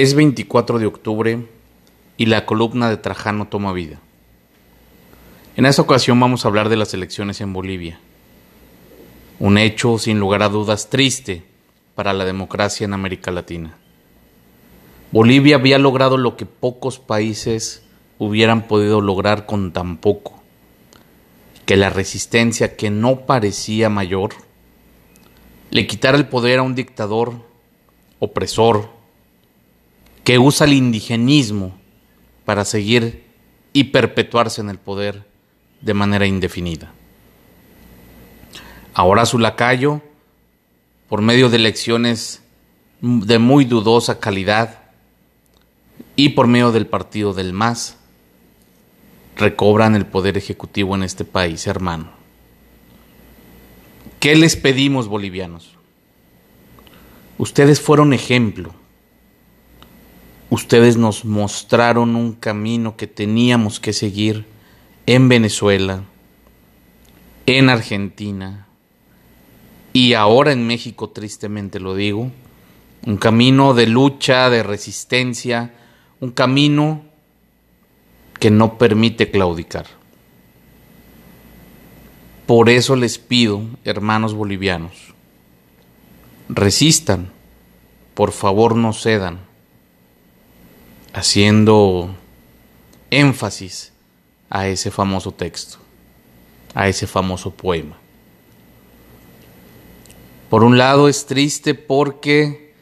Es 24 de octubre y la columna de Trajano toma vida. En esta ocasión vamos a hablar de las elecciones en Bolivia. Un hecho sin lugar a dudas triste para la democracia en América Latina. Bolivia había logrado lo que pocos países hubieran podido lograr con tan poco. Que la resistencia que no parecía mayor le quitara el poder a un dictador opresor que usa el indigenismo para seguir y perpetuarse en el poder de manera indefinida. Ahora su lacayo, por medio de elecciones de muy dudosa calidad y por medio del partido del MAS, recobran el poder ejecutivo en este país, hermano. ¿Qué les pedimos, bolivianos? Ustedes fueron ejemplo Ustedes nos mostraron un camino que teníamos que seguir en Venezuela, en Argentina y ahora en México, tristemente lo digo. Un camino de lucha, de resistencia, un camino que no permite claudicar. Por eso les pido, hermanos bolivianos, resistan, por favor no cedan haciendo énfasis a ese famoso texto, a ese famoso poema. Por un lado es triste porque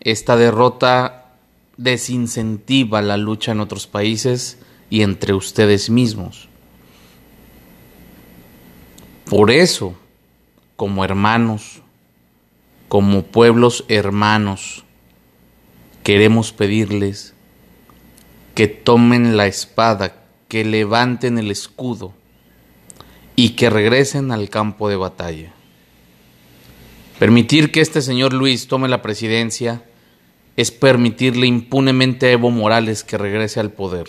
esta derrota desincentiva la lucha en otros países y entre ustedes mismos. Por eso, como hermanos, como pueblos hermanos, queremos pedirles que tomen la espada, que levanten el escudo y que regresen al campo de batalla. Permitir que este señor Luis tome la presidencia es permitirle impunemente a Evo Morales que regrese al poder.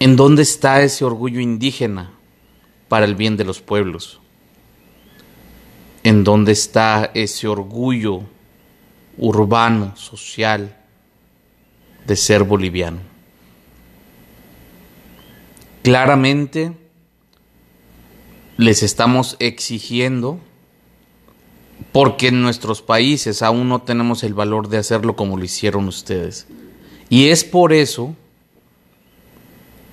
¿En dónde está ese orgullo indígena para el bien de los pueblos? ¿En dónde está ese orgullo urbano, social, de ser boliviano. Claramente les estamos exigiendo, porque en nuestros países aún no tenemos el valor de hacerlo como lo hicieron ustedes. Y es por eso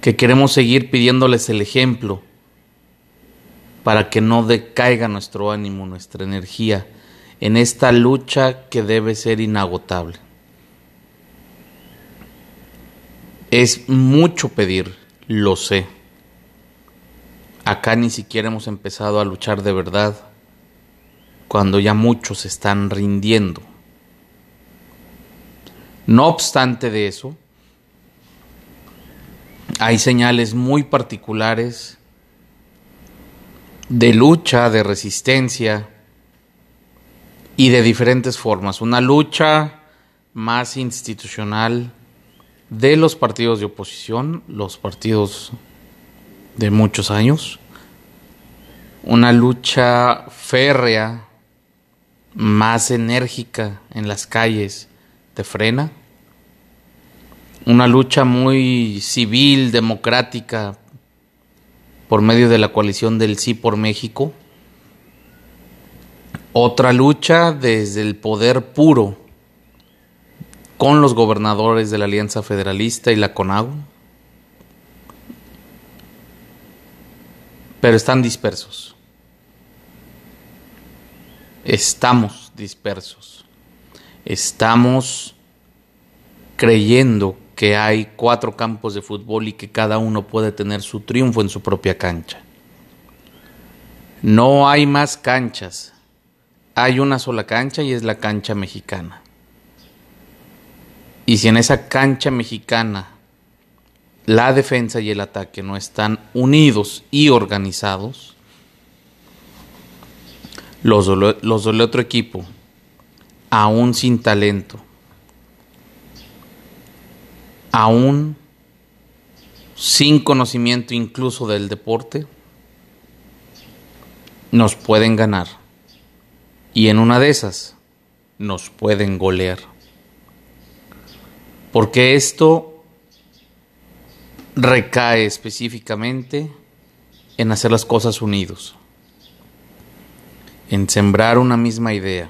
que queremos seguir pidiéndoles el ejemplo para que no decaiga nuestro ánimo, nuestra energía en esta lucha que debe ser inagotable. Es mucho pedir, lo sé. Acá ni siquiera hemos empezado a luchar de verdad, cuando ya muchos están rindiendo. No obstante de eso, hay señales muy particulares de lucha, de resistencia y de diferentes formas. Una lucha más institucional, de los partidos de oposición, los partidos de muchos años, una lucha férrea, más enérgica en las calles de frena, una lucha muy civil, democrática, por medio de la coalición del Sí por México, otra lucha desde el poder puro, con los gobernadores de la Alianza Federalista y la CONAGO, pero están dispersos. Estamos dispersos. Estamos creyendo que hay cuatro campos de fútbol y que cada uno puede tener su triunfo en su propia cancha. No hay más canchas. Hay una sola cancha y es la cancha mexicana. Y si en esa cancha mexicana la defensa y el ataque no están unidos y organizados, los, los del otro equipo, aún sin talento, aún sin conocimiento incluso del deporte, nos pueden ganar. Y en una de esas nos pueden golear. Porque esto recae específicamente en hacer las cosas unidos, en sembrar una misma idea,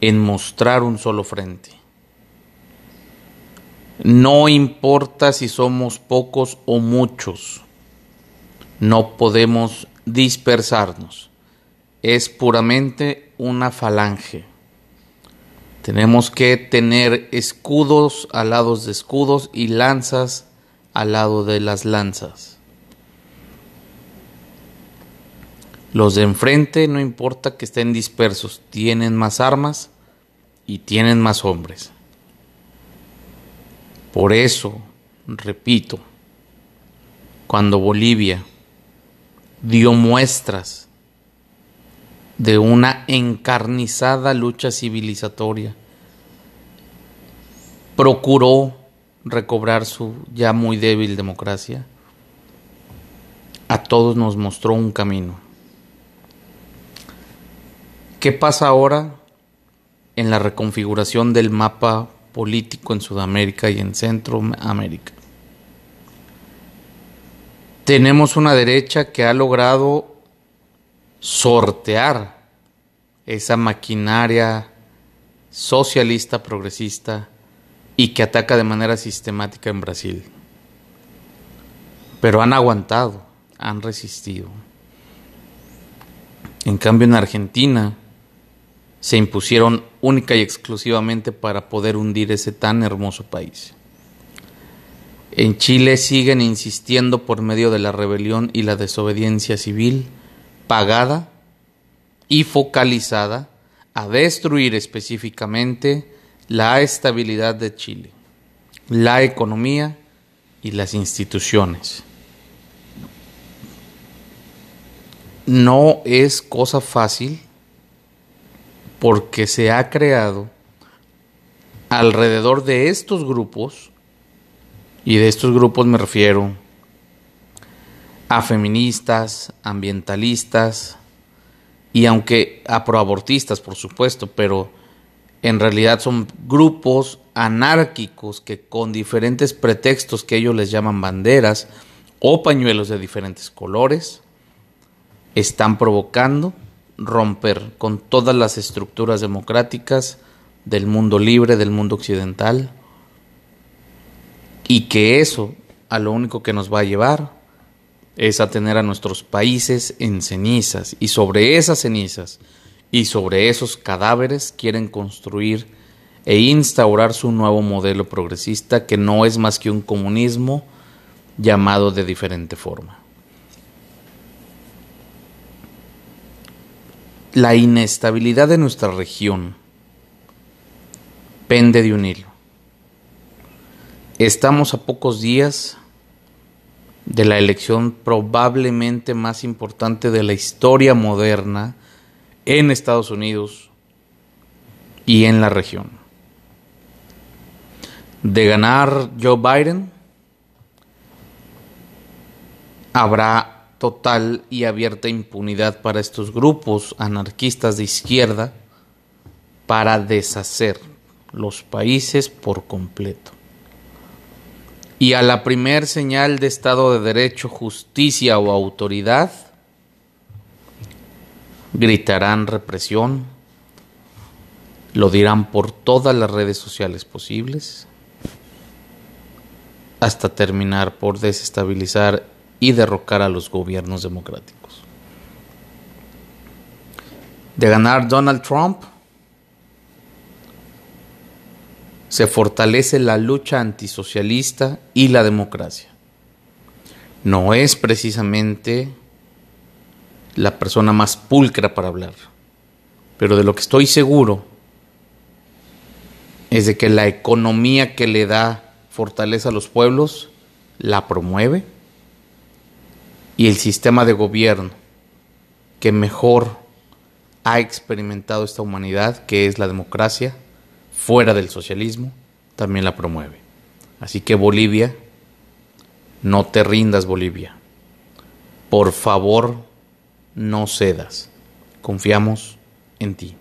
en mostrar un solo frente. No importa si somos pocos o muchos, no podemos dispersarnos. Es puramente una falange. Tenemos que tener escudos al lado de escudos y lanzas al lado de las lanzas. Los de enfrente no importa que estén dispersos, tienen más armas y tienen más hombres. Por eso, repito, cuando Bolivia dio muestras de una encarnizada lucha civilizatoria, procuró recobrar su ya muy débil democracia, a todos nos mostró un camino. ¿Qué pasa ahora en la reconfiguración del mapa político en Sudamérica y en Centroamérica? Tenemos una derecha que ha logrado sortear esa maquinaria socialista progresista y que ataca de manera sistemática en Brasil. Pero han aguantado, han resistido. En cambio en Argentina, se impusieron única y exclusivamente para poder hundir ese tan hermoso país. En Chile siguen insistiendo por medio de la rebelión y la desobediencia civil pagada y focalizada a destruir específicamente la estabilidad de Chile, la economía y las instituciones. No es cosa fácil porque se ha creado alrededor de estos grupos, y de estos grupos me refiero a feministas, ambientalistas, y aunque a proabortistas, por supuesto, pero en realidad son grupos anárquicos que con diferentes pretextos que ellos les llaman banderas o pañuelos de diferentes colores, están provocando romper con todas las estructuras democráticas del mundo libre, del mundo occidental, y que eso a lo único que nos va a llevar es a tener a nuestros países en cenizas, y sobre esas cenizas y sobre esos cadáveres quieren construir e instaurar su nuevo modelo progresista que no es más que un comunismo llamado de diferente forma. La inestabilidad de nuestra región pende de un hilo. Estamos a pocos días de la elección probablemente más importante de la historia moderna en Estados Unidos y en la región. De ganar Joe Biden, habrá total y abierta impunidad para estos grupos anarquistas de izquierda para deshacer los países por completo. Y a la primer señal de Estado de Derecho, justicia o autoridad, gritarán represión, lo dirán por todas las redes sociales posibles, hasta terminar por desestabilizar y derrocar a los gobiernos democráticos. De ganar Donald Trump, se fortalece la lucha antisocialista y la democracia. No es precisamente la persona más pulcra para hablar, pero de lo que estoy seguro es de que la economía que le da fortaleza a los pueblos la promueve y el sistema de gobierno que mejor ha experimentado esta humanidad, que es la democracia, fuera del socialismo, también la promueve. Así que Bolivia, no te rindas Bolivia. Por favor, no cedas. Confiamos en ti.